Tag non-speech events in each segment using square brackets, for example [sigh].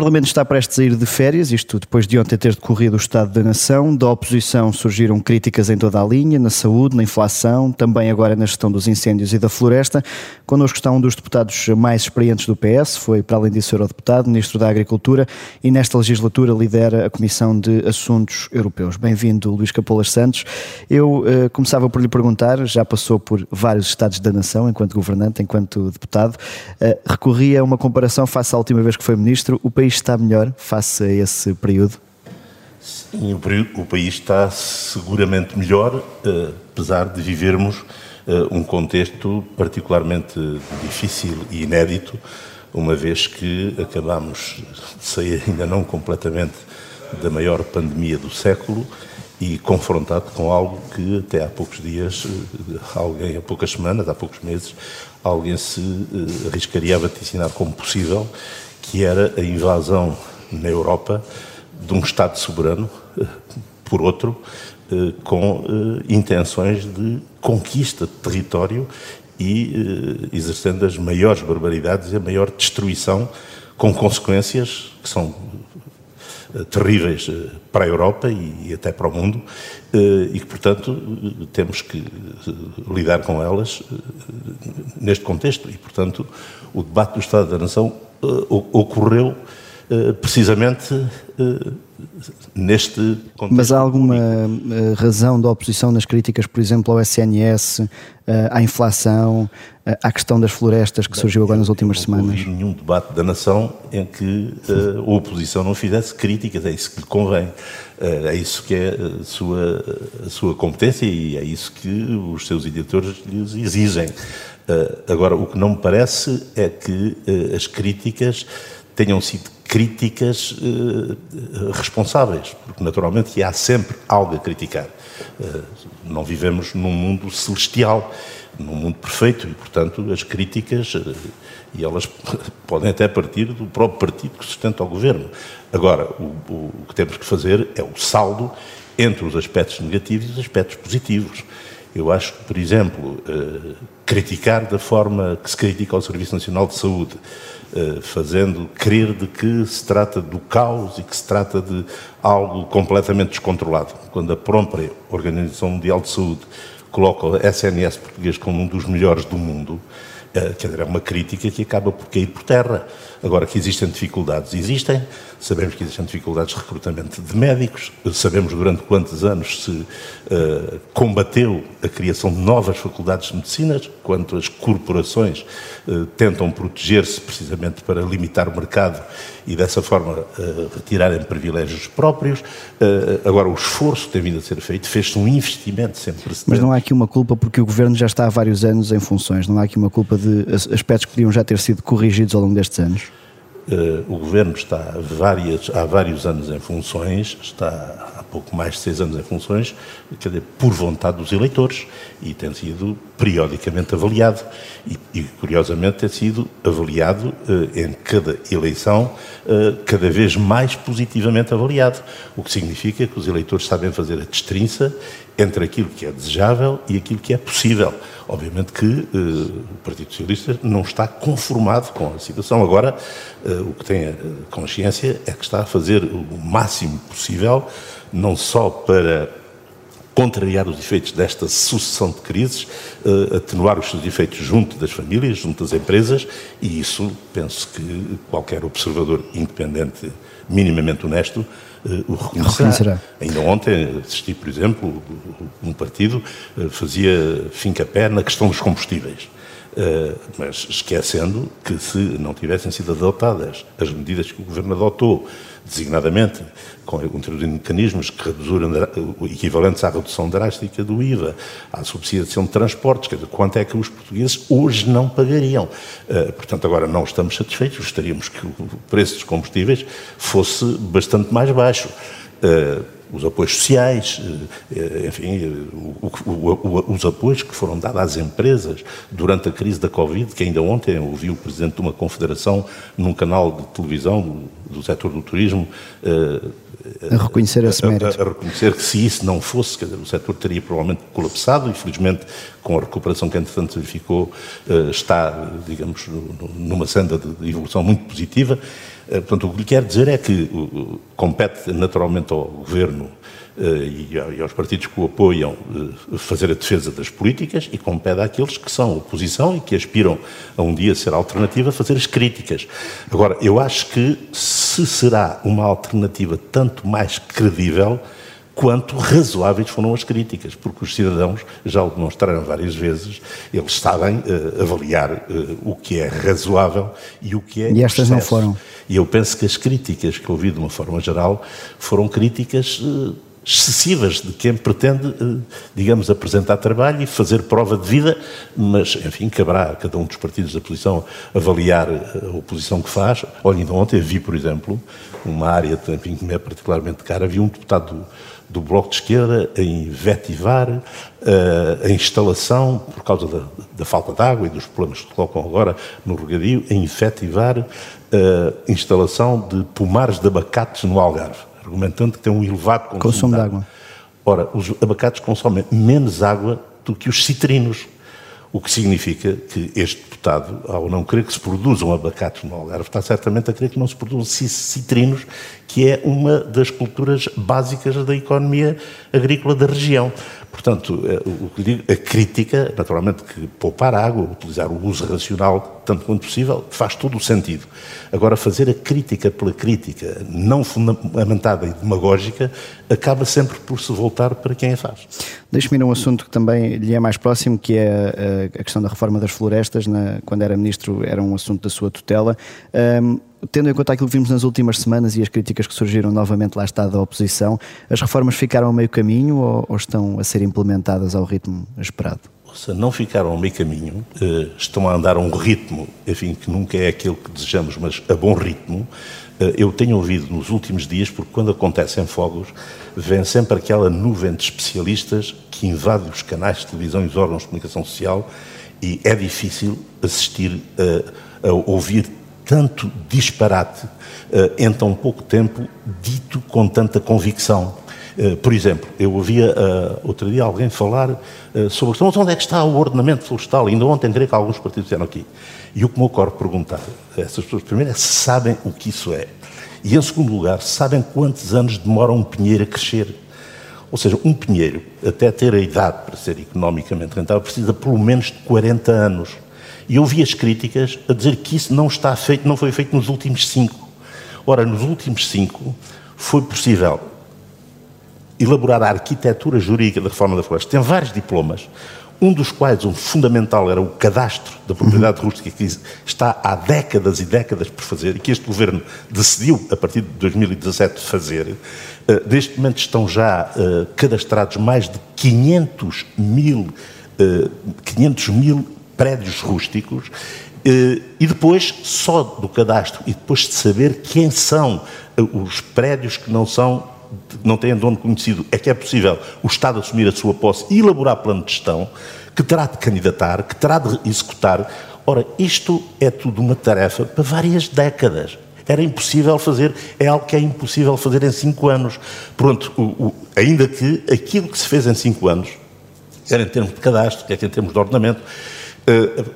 Parlamento está prestes a ir de férias, isto depois de ontem ter decorrido o Estado da Nação. Da oposição surgiram críticas em toda a linha, na saúde, na inflação, também agora na gestão dos incêndios e da floresta. Connosco está um dos deputados mais experientes do PS, foi, para além disso, eurodeputado, Ministro da Agricultura e nesta legislatura lidera a Comissão de Assuntos Europeus. Bem-vindo, Luís Capolas Santos. Eu uh, começava por lhe perguntar, já passou por vários Estados da Nação, enquanto governante, enquanto deputado, uh, recorria a uma comparação face à última vez que foi Ministro. O país está melhor face a esse período? Sim, o, país está seguramente melhor, eh, apesar de vivermos eh, um contexto particularmente difícil e inédito, uma vez que acabamos de sair ainda não completamente da maior pandemia do século e confrontado com algo que até há poucos dias, eh, alguém, há poucas semanas, há poucos meses, alguém se arriscaria a vaticinar como possível que era a invasão na Europa de um Estado soberano eh, por outro, eh, com eh, intenções de conquista de território e exercendo as maiores barbaridades e a maior destruição, com consequências que são terríveis para a Europa e até para o mundo e que, portanto, temos que lidar com elas neste contexto. E, portanto, o debate do Estado da Nação ocorreu uh, precisamente uh, neste contexto. Mas há alguma razão da oposição nas críticas, por exemplo, ao SNS, à inflação, à questão das florestas que surgiu agora nas últimas semanas? Não houve nenhum debate da nação em que a oposição não fizesse críticas, é isso que lhe convém. É isso que é a sua, a sua competência e é isso que os seus editores lhes exigem. Eh, agora, o que não me parece é que eh, as críticas tenham sido críticas eh, responsáveis, porque naturalmente há sempre algo a criticar. não vivemos num mundo celestial, num mundo perfeito e, portanto, as críticas, e elas [laughs] podem até partir do próprio partido que sustenta o governo. Agora, o, o que temos que fazer é o saldo entre os aspectos negativos e os aspectos positivos. Eu acho que, por exemplo, eh, criticar da forma que se critica o Serviço Nacional de Saúde, eh, fazendo crer de que se trata do caos e que se trata de algo completamente descontrolado, quando a própria Organização Mundial de Saúde coloca o SNS português como um dos melhores do mundo, eh, quer dizer, é uma crítica que acaba por cair por terra. Agora, que existem dificuldades, existem. Sabemos que existem dificuldades de recrutamento de médicos. Sabemos durante quantos anos se uh, combateu a criação de novas faculdades de medicina, quanto as corporações uh, tentam proteger-se precisamente para limitar o mercado e dessa forma uh, retirarem privilégios próprios. agora, o esforço tem vindo a ser feito, fez-se um investimento sempre. Mas não há aqui uma culpa porque o Governo já está há vários anos em funções, não há aqui uma culpa de aspectos que podiam já ter sido corrigidos ao longo destes anos? Uh, o Governo está várias, há vários anos em funções, está há pouco mais de seis anos em funções, dizer, por vontade dos eleitores, e tem sido periodicamente avaliado. E, e curiosamente, tem sido avaliado uh, em cada eleição, uh, cada vez mais positivamente avaliado, o que significa que os eleitores sabem fazer a destrinça entre aquilo que é desejável e aquilo que é possível. Obviamente que uh, o Partido Socialista não está conformado com a situação. Agora, uh, o que tem a consciência é que está a fazer o máximo possível, não só para contrariar os efeitos desta sucessão de crises, uh, atenuar os seus efeitos junto das famílias, junto das empresas, e isso penso que qualquer observador independente, minimamente honesto, o reconhecerá. Ainda ontem assisti, por exemplo, um partido uh, fazia fim-capé na questão dos combustíveis. Uh, mas esquecendo que se não tivessem sido adotadas as medidas que o Governo adotou, designadamente com introduzindo mecanismos que reduziram equivalentes à redução drástica do IVA, à subsidiação de transportes, quer dizer, quanto é que os portugueses hoje não pagariam. Uh, portanto, agora não estamos satisfeitos, gostaríamos que o preço dos combustíveis fosse bastante mais baixo. Os apoios sociais, eh, enfim, o, o, o, os apoios que foram dados às empresas durante a crise da Covid, que ainda ontem ouvi o Presidente de uma confederação num canal de televisão do, setor do turismo a reconhecer esse mérito. A, a, a, reconhecer que se isso não fosse, quer dizer, o setor teria provavelmente colapsado, infelizmente com a recuperação que entretanto verificou, está, digamos, numa senda de evolução muito positiva, Portanto, o que lhe quero dizer é que compete naturalmente ao Governo e aos partidos que o apoiam fazer a defesa das políticas e compete àqueles que são oposição e que aspiram a um dia ser alternativa fazer as críticas. Agora, eu acho que se será uma alternativa tanto mais credível quanto razoáveis foram as críticas, porque os cidadãos já o demonstraram várias vezes, eles sabem uh, avaliar uh, o que é razoável e o que é. E estas não foram. E eu penso que as críticas que ouvi de uma forma geral foram críticas. Uh, excessivas de quem pretende, digamos, apresentar trabalho e fazer prova de vida, mas, enfim, caberá a cada um dos partidos da oposição avaliar a oposição que faz. Olha, ainda ontem vi, por exemplo, uma área enfim, que me é particularmente cara, havia um deputado do Bloco de Esquerda a invetivar uh, a instalação, por causa da, da, falta de água e dos problemas que colocam agora no regadio, a invetivar a uh, instalação de pomares de abacates no Algarve, argumentando que tem um elevado consumo, consumo de, água. de água. Ora, os abacates consomem menos água do que os citrinos. O que significa que este deputado, ao não querer que se produzam abacates no Algarve, está certamente a querer que não se produzam citrinos, que é uma das culturas básicas da economia agrícola da região. Portanto, eh, a crítica, naturalmente, que poupar água, utilizar o uso racional tanto quanto possível, faz todo o sentido. Agora, fazer a crítica pela crítica, não fundamentada e demagógica, acaba sempre por se voltar para quem a faz. Deixe-me ir a um assunto que também lhe é mais próximo, que é a questão da reforma das florestas. Na, quando era ministro, era um assunto da sua tutela. Um, tendo em conta aquilo que vimos nas últimas semanas e as críticas que surgiram novamente lá está da oposição, as reformas ficaram a meio caminho ou, ou estão a ser implementadas ao ritmo esperado? Se não ficaram a meio caminho, eh, estão a andar a um ritmo, enfim, que nunca é aquele que desejamos, mas a bom ritmo. Eh, eu tenho ouvido nos últimos dias, porque quando acontecem fogos, vem sempre aquela nuvem de especialistas que invade os canais de televisão e os órgãos de comunicação social e é difícil assistir a, a ouvir tanto disparate uh, em tão pouco tempo, dito com tanta convicção. Uh, por exemplo, eu ouvia uh, outro dia alguém falar sobre então, onde é que está o ordenamento florestal. Ainda ontem creio que alguns partidos disseram aqui. E o que me ocorre perguntar a essas pessoas, primeiro, é se sabem o que isso é. E, em segundo lugar, sabem quantos anos demora um pinheiro a crescer. Ou seja, um pinheiro, até ter a idade para ser economicamente rentável, precisa pelo menos de 40 anos. E eu vi as críticas a dizer que isso não está feito, não foi feito nos últimos cinco. Ora, nos últimos cinco foi possível elaborar a arquitetura jurídica da reforma da floresta. Tem vários diplomas, um dos quais, um fundamental, era o cadastro da propriedade uhum. rústica, que está há décadas e décadas por fazer, e que este governo decidiu, a partir de 2017, fazer. Uh, neste momento estão já uh, cadastrados mais de 500 mil, uh, 500 mil prédios rústicos, eh, e depois, só do cadastro, e depois de saber quem são eh, os prédios que não são, não têm dono conhecido, é que é possível o Estado assumir a sua posse e elaborar plano de gestão, que terá de candidatar, que terá de executar. Ora, isto é tudo uma tarefa para várias décadas. Era impossível fazer, é algo que é impossível fazer em cinco anos. Pronto, o, o, ainda que aquilo que se fez em cinco anos, quer em termos de cadastro, quer em termos de ordenamento,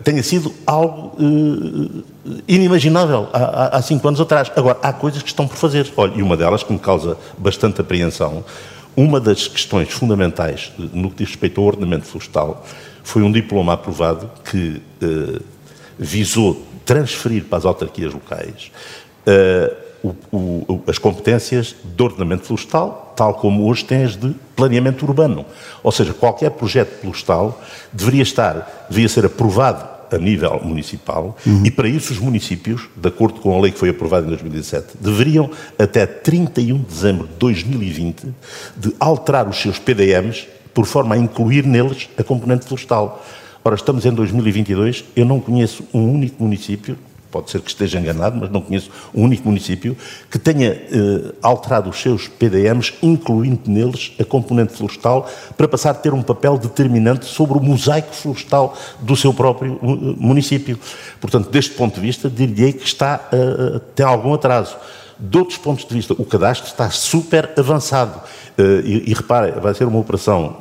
tenha sido algo uh, inimaginável há, há, cinco anos atrás. Agora, há coisas que estão por fazer. Olha, e uma delas que me causa bastante apreensão, uma das questões fundamentais no que diz respeito ao ordenamento florestal foi um diploma aprovado que visou transferir para as autarquias locais o, o, as competências de ordenamento florestal, tal como hoje tem as de planeamento urbano. Ou seja, qualquer projeto florestal deveria estar, devia ser aprovado a nível municipal uhum. e para isso os municípios, de acordo com a lei que foi aprovada em 2017, deveriam até 31 de dezembro de 2020 de alterar os seus PDMs por forma a incluir neles a componente florestal. Ora, estamos em 2022, eu não conheço um único município pode ser que esteja enganado, mas não conheço um único município que tenha eh, alterado os seus PDMs, incluindo neles a componente florestal, para passar a ter um papel determinante sobre o mosaico florestal do seu próprio uh, município. Portanto, deste ponto de vista, diria que está, uh, tem algum atraso. De outros pontos de vista, o cadastro está super avançado. Uh, e, e repare, vai ser uma operação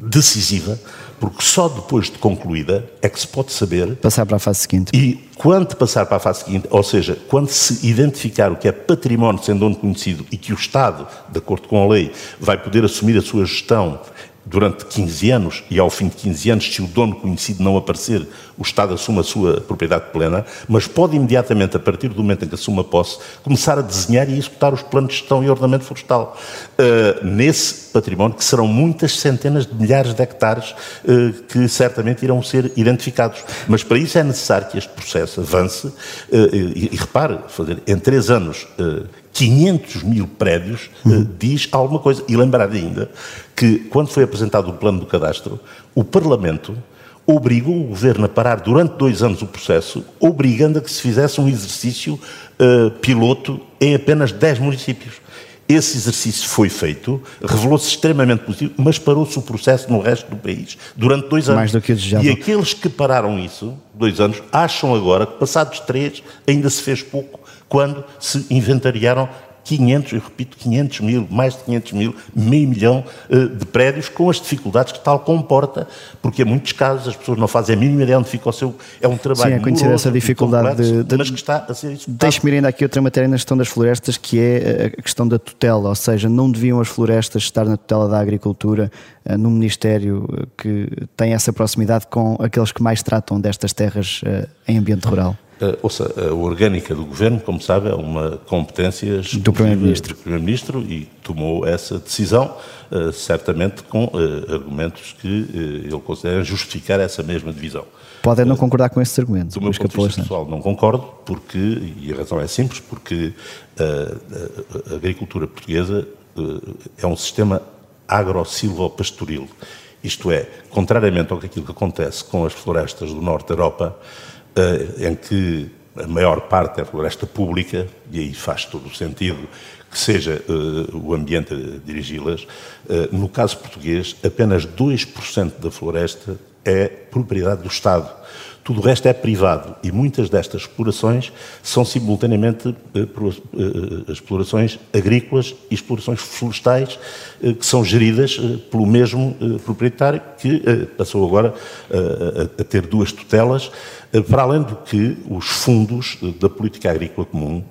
decisiva, porque só depois de concluída é que se pode saber. Passar para a fase seguinte. E quando passar para a fase seguinte, ou seja, quando se identificar o que é património sem dono conhecido e que o Estado, de acordo com a lei, vai poder assumir a sua gestão durante 15 anos e ao fim de 15 anos, se o dono conhecido não aparecer, o Estado assume a sua propriedade plena, mas pode imediatamente, a partir do momento em que assume a posse, começar a desenhar e executar os planos de gestão e ordenamento florestal. Uh, nesse património, que serão muitas centenas de milhares de hectares uh, que certamente irão ser identificados. Mas para isso é necessário que este processo avance uh, e, e, repare, fazer em três anos 500 mil prédios uhum. diz alguma coisa. E lembrar ainda que, quando foi apresentado o plano do cadastro, o Parlamento obrigou o Governo a parar durante dois anos o processo, obrigando a que se fizesse um exercício uh, piloto em apenas 10 municípios. Esse exercício foi feito, revelou-se extremamente positivo, mas parou-se o processo no resto do país durante dois anos. Mais do que desejava. E aqueles que pararam isso, dois anos, acham agora que passados três ainda se fez pouco, quando se inventariaram 500, eu repito, 500 mil, mais de 500 mil, meio milhão uh, de prédios, com as dificuldades que tal comporta, porque em muitos casos as pessoas não fazem a mínima ideia onde fica o seu. É um trabalho Sim, é conhecer essa dificuldade complexo, de, de, mas que está a ser executado. Deixe-me ir ainda aqui outra matéria na gestão das florestas, que é a questão da tutela, ou seja, não deviam as florestas estar na tutela da agricultura, uh, no Ministério que tem essa proximidade com aqueles que mais tratam destas terras em ambiente rural? Uh, ouça, a orgânica do governo, como sabe, é uma competência do Primeiro-Ministro Primeiro e tomou essa decisão, uh, certamente com argumentos que ele considera justificar essa mesma divisão. Pode não concordar com esses argumentos. Do meu ponto de vista pessoal, não concordo, porque, e a razão é simples, porque a, a agricultura portuguesa é um sistema agro-silvopastoril. Isto é, contrariamente ao que aquilo que acontece com as florestas do norte da Europa, em que a maior parte é floresta pública, e aí faz todo o sentido que seja uh, o ambiente a dirigi-las. Uh, no caso português, apenas 2% da floresta é propriedade do Estado. Tudo o resto é privado e muitas destas explorações são simultaneamente eh, eh, explorações agrícolas e explorações florestais eh, que são geridas pelo mesmo proprietário que passou agora a ter duas tutelas, para além do que os fundos da política agrícola comum,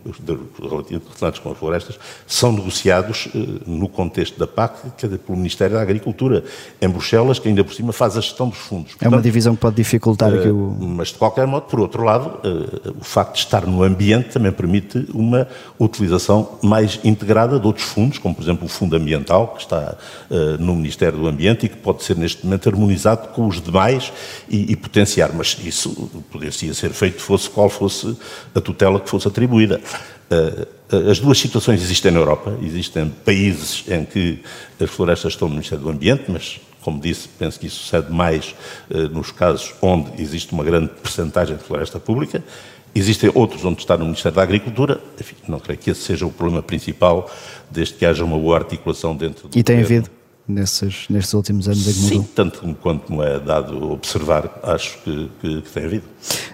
relacionados com as florestas, são negociados no contexto da PAC, que é pelo Ministério da Agricultura, em Bruxelas, que ainda por cima faz a gestão dos fundos. Portanto, é uma divisão que pode dificultar aqui o mas, de qualquer modo, por outro lado, uh, o facto de estar no ambiente também permite uma utilização mais integrada de outros fundos, como, por exemplo, o Fundo Ambiental, que está uh, no Ministério do Ambiente e que pode ser, neste momento, harmonizado com os demais e, e potenciar. Mas isso poderia ser feito, fosse qual fosse a tutela que fosse atribuída. Uh, as duas situações existem na Europa. Existem países em que as florestas estão no Ministério do Ambiente, mas como disse, penso que isso sucede mais uh, nos casos onde existe uma grande percentagem de floresta pública. Existem outros onde está no Ministério da Agricultura. Enfim, não creio que esse seja o problema principal, desde que haja uma boa articulação dentro do E tem governo. havido? Nesses, nestes últimos anos em que mudou? Sim, tanto quanto me é dado observar, acho que, que, que, tem havido.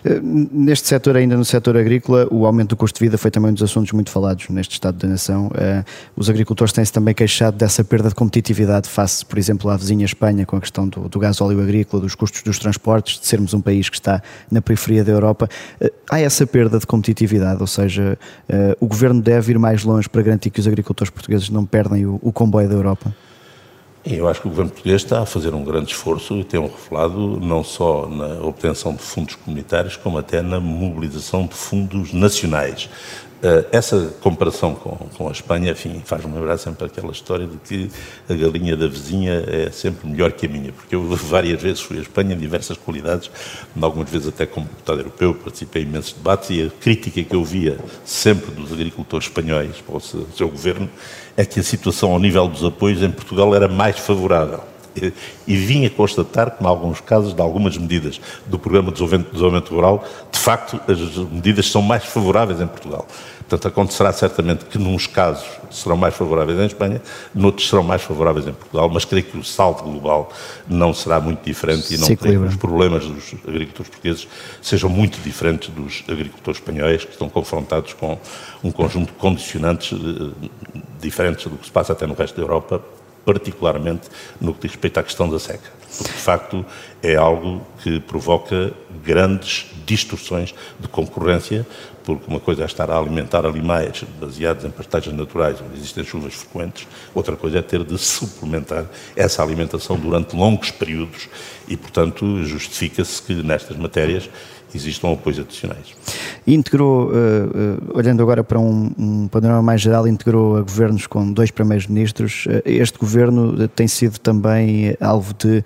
Eh, neste setor, ainda no setor agrícola, o aumento do custo de vida foi também um dos assuntos muito falados neste Estado da Nação. Eh, os agricultores têm-se também queixado dessa perda de competitividade face, por exemplo, à vizinha Espanha, com a questão do, do gás óleo agrícola, dos custos dos transportes, de sermos um país que está na periferia da Europa. Eh, há essa perda de competitividade, ou seja, o governo deve ir mais longe para garantir que os agricultores portugueses não perdem o, o comboio da Europa? Eu acho que o governo português está a fazer um grande esforço e tem um reflado não só na obtenção de fundos comunitários, como até na mobilização de fundos nacionais. Eh, essa comparação com, com a Espanha, enfim, faz-me lembrar sempre aquela história de que a galinha da vizinha é sempre melhor que a minha, porque eu [laughs] várias vezes fui à Espanha em diversas qualidades, algumas vezes até como deputado europeu, participei em imensos debates e a crítica que eu via sempre dos agricultores espanhóis para o seu, seu governo é que a situação ao nível dos apoios em Portugal era mais favorável e vinha constatar que, em alguns casos, de algumas medidas do Programa de Desenvolvimento Rural, de facto, as medidas são mais favoráveis em Portugal. Portanto, acontecerá certamente que, nos casos, serão mais favoráveis em Espanha, noutros serão mais favoráveis em Portugal, mas creio que o salto global não será muito diferente e não creio que os problemas dos agricultores portugueses sejam muito diferentes dos agricultores espanhóis, que estão confrontados com um conjunto de condicionantes eh, diferentes do que se passa até no resto da Europa, particularmente no que diz respeito à questão da seca. Porque, de facto, é algo que provoca grandes distorções de concorrência, porque uma coisa é estar a alimentar animais baseados em pastagens naturais, onde existem chuvas frequentes, outra coisa é ter de suplementar essa alimentação durante longos períodos. E, portanto, justifica-se que nestas matérias existam apoios adicionais. Integrou, uh, uh, olhando agora para um, um, panorama mais geral, integrou a governos com dois primeiros ministros. Uh, este governo tem sido também alvo de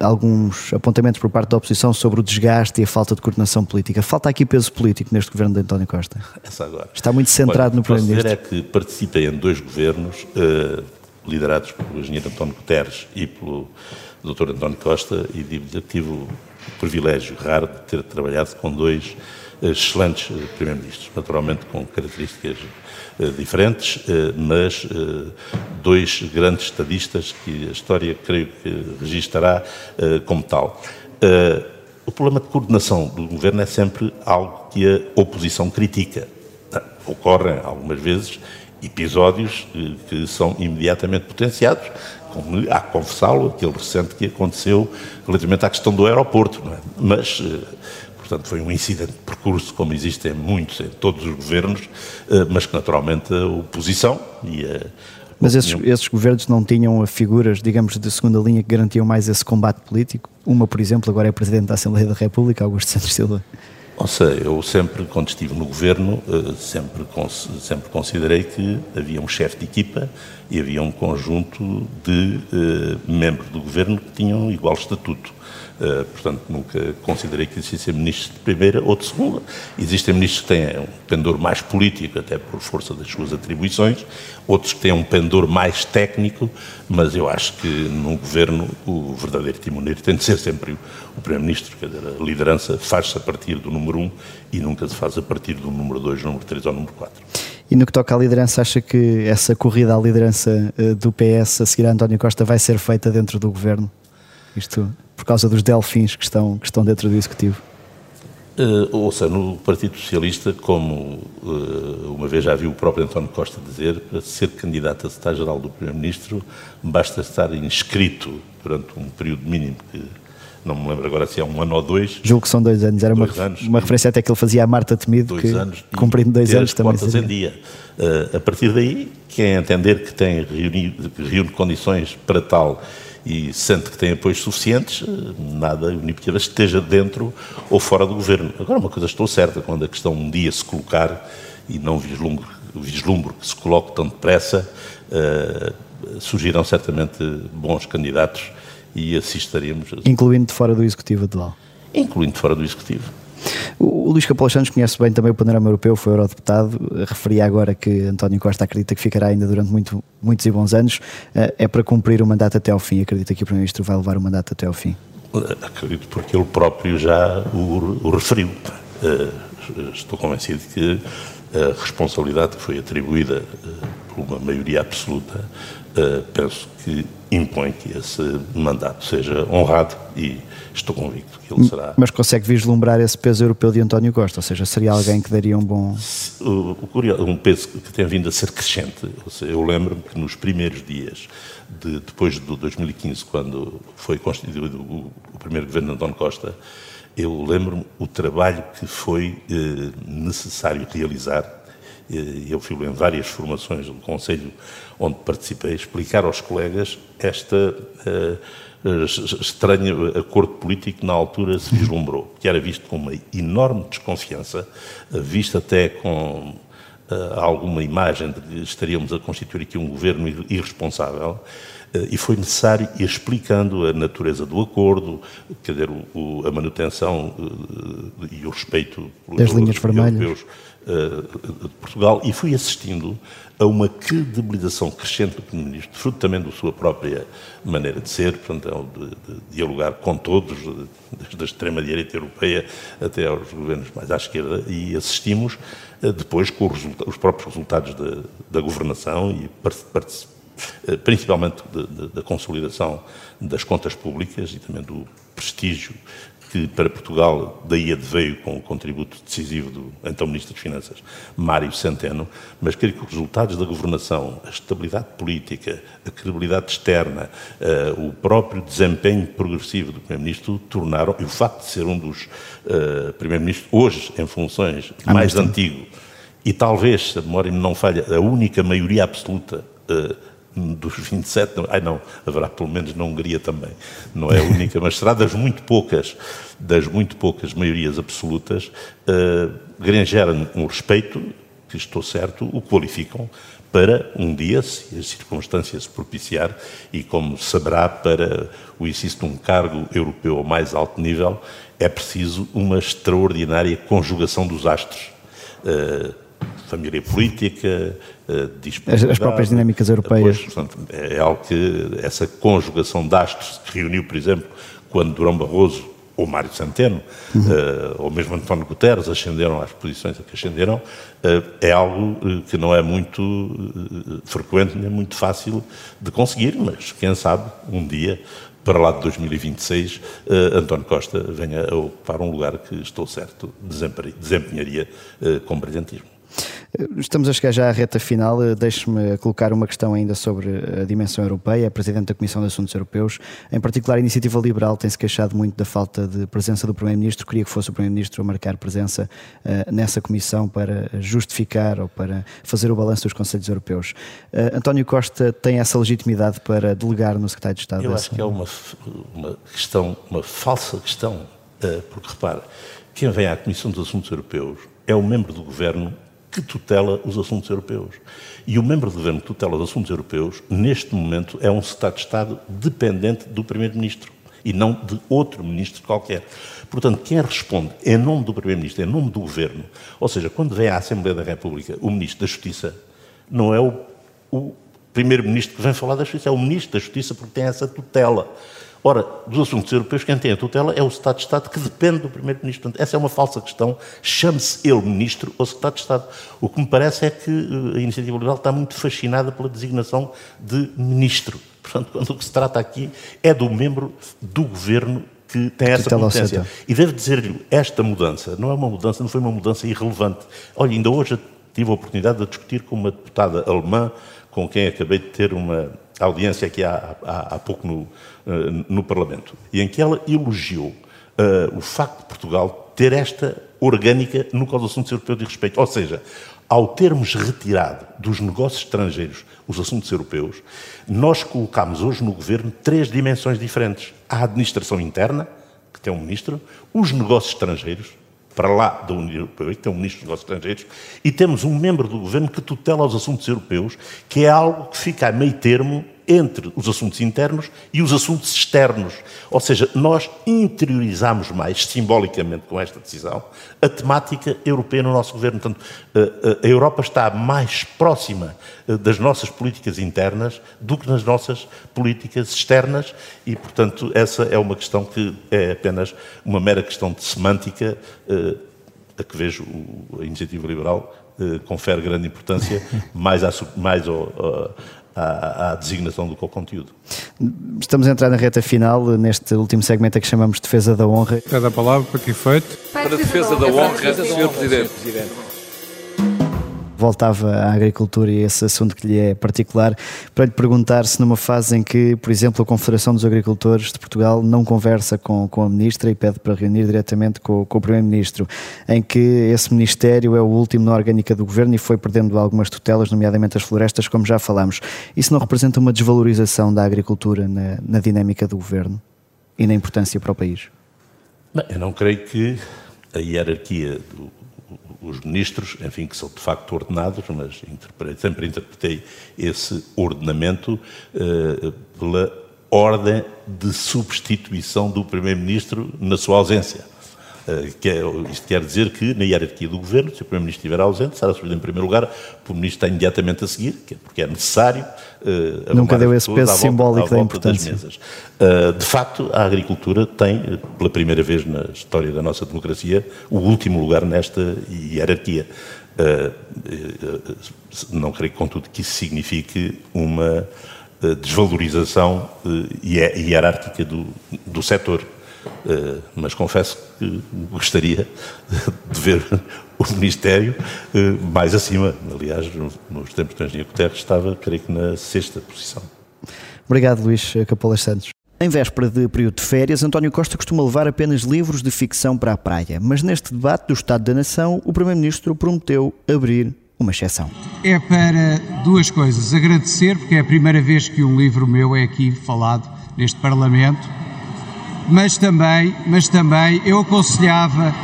alguns apontamentos por parte da oposição sobre o desgaste e a falta de coordenação política. Falta aqui peso político neste governo de António Costa. Essa agora. Está muito centrado Olha, no primeiro-ministro. é que participei em dois governos liderados pelo engenheiro António Guterres e pelo Dr. António Costa e digo-lhe que tive o privilégio raro de ter trabalhado com dois excelentes primeiros-ministros, naturalmente com características eh, diferentes, eh, mas eh, dois grandes estadistas que a história creio que registará como tal. O problema de coordenação do governo é sempre algo que a oposição critica. Ocorrem algumas vezes episódios que são imediatamente potenciados, há que confessá-lo, aquele recente que aconteceu relativamente à questão do aeroporto, é? mas Portanto, foi um incidente de percurso, como existem muitos em todos os governos, eh, mas que naturalmente a oposição e a. Mas esses, esses, governos não tinham figuras, digamos, de segunda linha que garantiam mais esse combate político? Uma, por exemplo, agora é Presidente da Assembleia da República, Augusto Santos Silva. Ou seja, eu sempre, quando estive no governo, eh, sempre, sempre considerei que havia um chefe de equipa e havia um conjunto de uh, membros do governo que tinham igual estatuto. Uh, portanto, nunca considerei que existisse ministro de primeira ou de segunda. Existem ministros que têm um pendor mais político, até por força das suas atribuições, outros que têm um pendor mais técnico, mas eu acho que num governo o verdadeiro timoneiro tem de ser sempre o primeiro-ministro. Quer dizer, a liderança faz-se a partir do número um e nunca se faz a partir do número dois, número três ou número quatro. E no que toca à liderança, acha que essa corrida à liderança uh, do PS a seguir a António Costa vai ser feita dentro do governo? Isto por causa dos delfins que estão, que estão dentro do Executivo? Uh, ou seja, no Partido Socialista, como uh, uma vez já viu o próprio António Costa dizer, para ser candidato a secretário-geral do Primeiro-Ministro, basta estar inscrito durante um período mínimo que não me lembro agora se é um ano ou dois. Julgo que são dois anos, era dois uma, anos, uma referência até que ele fazia à Marta Temido, dois que anos, cumprindo dois anos também. Seria. em dia. Uh, a partir daí, quem entender que tem reuni, reúne condições para tal e sente que tem apoios suficientes, nada unificativa esteja dentro ou fora do governo. Agora, uma coisa estou certa, quando a questão um dia se colocar, e não vislumbro, vislumbro que se coloque tão depressa, uh, surgirão certamente bons candidatos e assistiremos. Incluindo de fora do Executivo atual? Incluindo de fora do Executivo. O, Luís Capelo Santos conhece bem também o panorama europeu, foi eurodeputado, referia agora que António Costa acredita que ficará ainda durante muito, muitos e bons anos. Eh, é para cumprir o mandato até ao fim? Acredita que o Primeiro-Ministro vai levar o mandato até ao fim? Acredito porque ele próprio já o, o referiu. Eh, estou convencido que a responsabilidade que foi atribuída eh, por uma maioria absoluta, penso que impõe que esse mandato seja honrado e estou convicto que ele será. Mas consegue vislumbrar esse peso europeu de António Costa? Ou seja, seria alguém que daria um bom. Um peso que tem vindo a ser crescente. Eu lembro-me que nos primeiros dias, de, depois de 2015, quando foi constituído o, o primeiro governo de António Costa, eu lembro-me o trabalho que foi eh, necessário realizar eu fui em várias formações do Conselho onde participei, explicar aos colegas esta uh, estranho acordo político que na altura se vislumbrou, que era visto com uma enorme desconfiança, uh, visto até com uh, alguma imagem de que estaríamos a constituir aqui um governo irresponsável, e foi necessário ir explicando a natureza do acordo, quer dizer, o, o, a manutenção e o respeito das linhas vermelhas. europeus de Portugal e fui assistindo a uma credibilização crescente do Primeiro-Ministro, fruto também da sua própria maneira de ser, portanto, é de, de dialogar com todos, desde a extrema-direita europeia até aos governos mais à esquerda, e assistimos eh, depois com os, os próprios resultados da, da governação e eh, principalmente da consolidação das contas públicas e também do prestígio que para Portugal daí adveio com o contributo decisivo do então Ministro das Finanças, Mário Centeno, mas creio que os resultados da governação, a estabilidade política, a credibilidade externa, uh, o próprio desempenho progressivo do Primeiro-Ministro tornaram, e o facto de ser um dos uh, Primeiro-Ministros hoje em funções ah, mais antigo, e talvez, se a memória me não falha, a única maioria absoluta uh, dos 27, não, ai não, haverá pelo menos na Hungria também, não é a única, mas será das muito poucas, das muito poucas maiorias absolutas, uh, grangeram um respeito, que estou certo, o qualificam para um dia, se as circunstâncias se propiciar, e como saberá, para o exercício de um cargo europeu ao mais alto nível, é preciso uma extraordinária conjugação dos astros. Uh, família política, uh, As próprias dinâmicas europeias. Pois, portanto, é algo que essa conjugação de astros que reuniu, por exemplo, quando Durão Barroso ou Mário Centeno, uhum. uh, ou mesmo António Guterres ascenderam às posições a que ascenderam, uh, é algo que não é muito uh, frequente nem muito fácil de conseguir, mas quem sabe um dia, para lá de 2026, António Costa venha a ocupar um lugar que, estou certo, desempenharia com brilhantismo. Estamos a chegar já à reta final. Deixe-me colocar uma questão ainda sobre a dimensão europeia. A Presidente da Comissão de Assuntos Europeus, em particular a Iniciativa Liberal, tem-se queixado muito da falta de presença do Primeiro-Ministro. Queria que fosse o Primeiro-Ministro a marcar presença uh, nessa comissão para justificar ou para fazer o balanço dos Conselhos Europeus. Uh, António Costa tem essa legitimidade para delegar no Secretário de Estado? Eu acho que é uma, uma questão, uma falsa questão, uh, porque repare, quem vem à Comissão dos Assuntos Europeus é o membro do governo que tutela os assuntos europeus. E o membro do governo que tutela os assuntos europeus, neste momento, é um Estado de Estado dependente do Primeiro-Ministro e não de outro ministro qualquer. Portanto, quem responde em nome do Primeiro-Ministro, em nome do Governo, ou seja, quando vem à Assembleia da República o Ministro da Justiça, não é o, o Primeiro-Ministro que vem falar da Justiça, é o Ministro da Justiça porque tem essa tutela. Ora, dos assuntos europeus, quem tem a tutela é o Estado de Estado, que depende do Primeiro-Ministro. Essa é uma falsa questão. Chame-se ele Ministro ou Secretário de Estado. O que me parece é que eh, a Iniciativa Liberal está muito fascinada pela designação de Ministro. Portanto, quando o que se trata aqui é do membro do Governo que tem essa competência. E devo dizer-lhe, esta mudança não é uma mudança, não foi uma mudança irrelevante. Olha, ainda hoje tive a oportunidade de discutir com uma deputada alemã com quem acabei de ter uma audiência aqui há, há, há pouco no, uh, no Parlamento, e em que ela elogiou uh, o facto de Portugal ter esta orgânica no qual os assuntos europeus de respeito. Ou seja, ao termos retirado dos negócios estrangeiros os assuntos europeus, nós colocamos hoje no governo três dimensões diferentes. A administração interna, que tem um ministro, os negócios estrangeiros, para lá da União Europeia, que tem um Ministro dos Negócios Estrangeiros, e temos um membro do governo que tutela os assuntos europeus, que é algo que fica a meio termo entre os assuntos internos e os assuntos externos. Ou seja, nós interiorizamos mais, simbolicamente com esta decisão, a temática europeia no nosso governo. Portanto, a Europa está mais próxima eh, das nossas políticas internas do que nas nossas políticas externas e, portanto, essa é uma questão que é apenas uma mera questão de semântica eh, a que vejo a iniciativa liberal eh, confere grande importância [laughs] mais, à, mais ao, à, à, designação do conteúdo. Estamos a entrar na reta final, neste último segmento a que chamamos de Defesa da Honra. Cada palavra para que efeito? Para a defesa da honra, Sr. Presidente voltava à agricultura e esse assunto que lhe é particular, para lhe perguntar se numa fase em que, por exemplo, a Confederação dos Agricultores de Portugal não conversa com, com a Ministra e pede para reunir diretamente com, com o Primeiro-Ministro, em que esse Ministério é o último na orgânica do Governo e foi perdendo algumas tutelas, nomeadamente as florestas, como já falámos. Isso não representa uma desvalorização da agricultura na, na dinâmica do Governo e na importância para o país? Bem, eu não creio que a hierarquia do, os ministros, enfim, que são de facto ordenados, mas sempre interpretei esse ordenamento uh, pela ordem de substituição do Primeiro-Ministro na sua ausência. Que é, isto quer dizer que, na hierarquia do Governo, se o Primeiro-Ministro estiver ausente, será subido em primeiro lugar, o Ministro está imediatamente a seguir, é porque é necessário. Uh, Nunca deu esse peso simbólico da importância. Uh, de facto, a agricultura tem, pela primeira vez na história da nossa democracia, o último lugar nesta hierarquia. não creio, contudo, que isso signifique uma desvalorização hierárquica do, do setor. Uh, mas confesso que gostaria de ver [laughs] o Ministério uh, mais acima. Aliás, nos tempos de Engenheiro Guterres estava, creio que, na sexta posição. Obrigado, Luís Capolas Santos. Em véspera de período de férias, António Costa costuma levar apenas livros de ficção para a praia. Mas neste debate do Estado da Nação, o Primeiro-Ministro prometeu abrir uma exceção. É para duas coisas. Agradecer, porque é a primeira vez que um livro meu é aqui falado neste Parlamento, mas também, mas também eu aconselhava,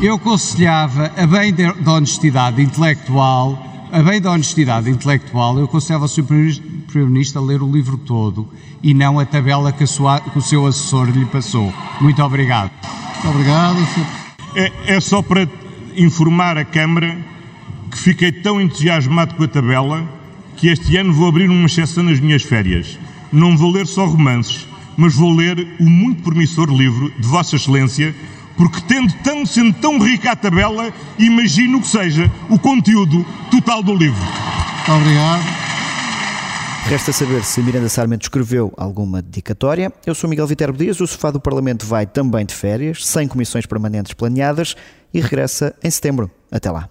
eu aconselhava, a bem da honestidade intelectual, a bem da honestidade intelectual, eu aconselhava ao Sr. Primeiro-Ministro a ler o livro todo e não a tabela que, a sua, que o seu assessor lhe passou. Muito obrigado. Muito obrigado. É, é só para informar a Câmara que fiquei tão entusiasmado com a tabela que este ano vou abrir uma exceção nas minhas férias. Não vou ler só romances, mas vou ler o muito promissor livro de Vossa Excelência, porque tendo tão, sendo tão rica a tabela, imagino que seja o conteúdo total do livro. Obrigado. Resta saber se Miranda Sarmento escreveu alguma dedicatória. Eu sou Miguel Viterbo Dias, o sofá do Parlamento vai também de férias, sem comissões permanentes planeadas e regressa em setembro. Até lá.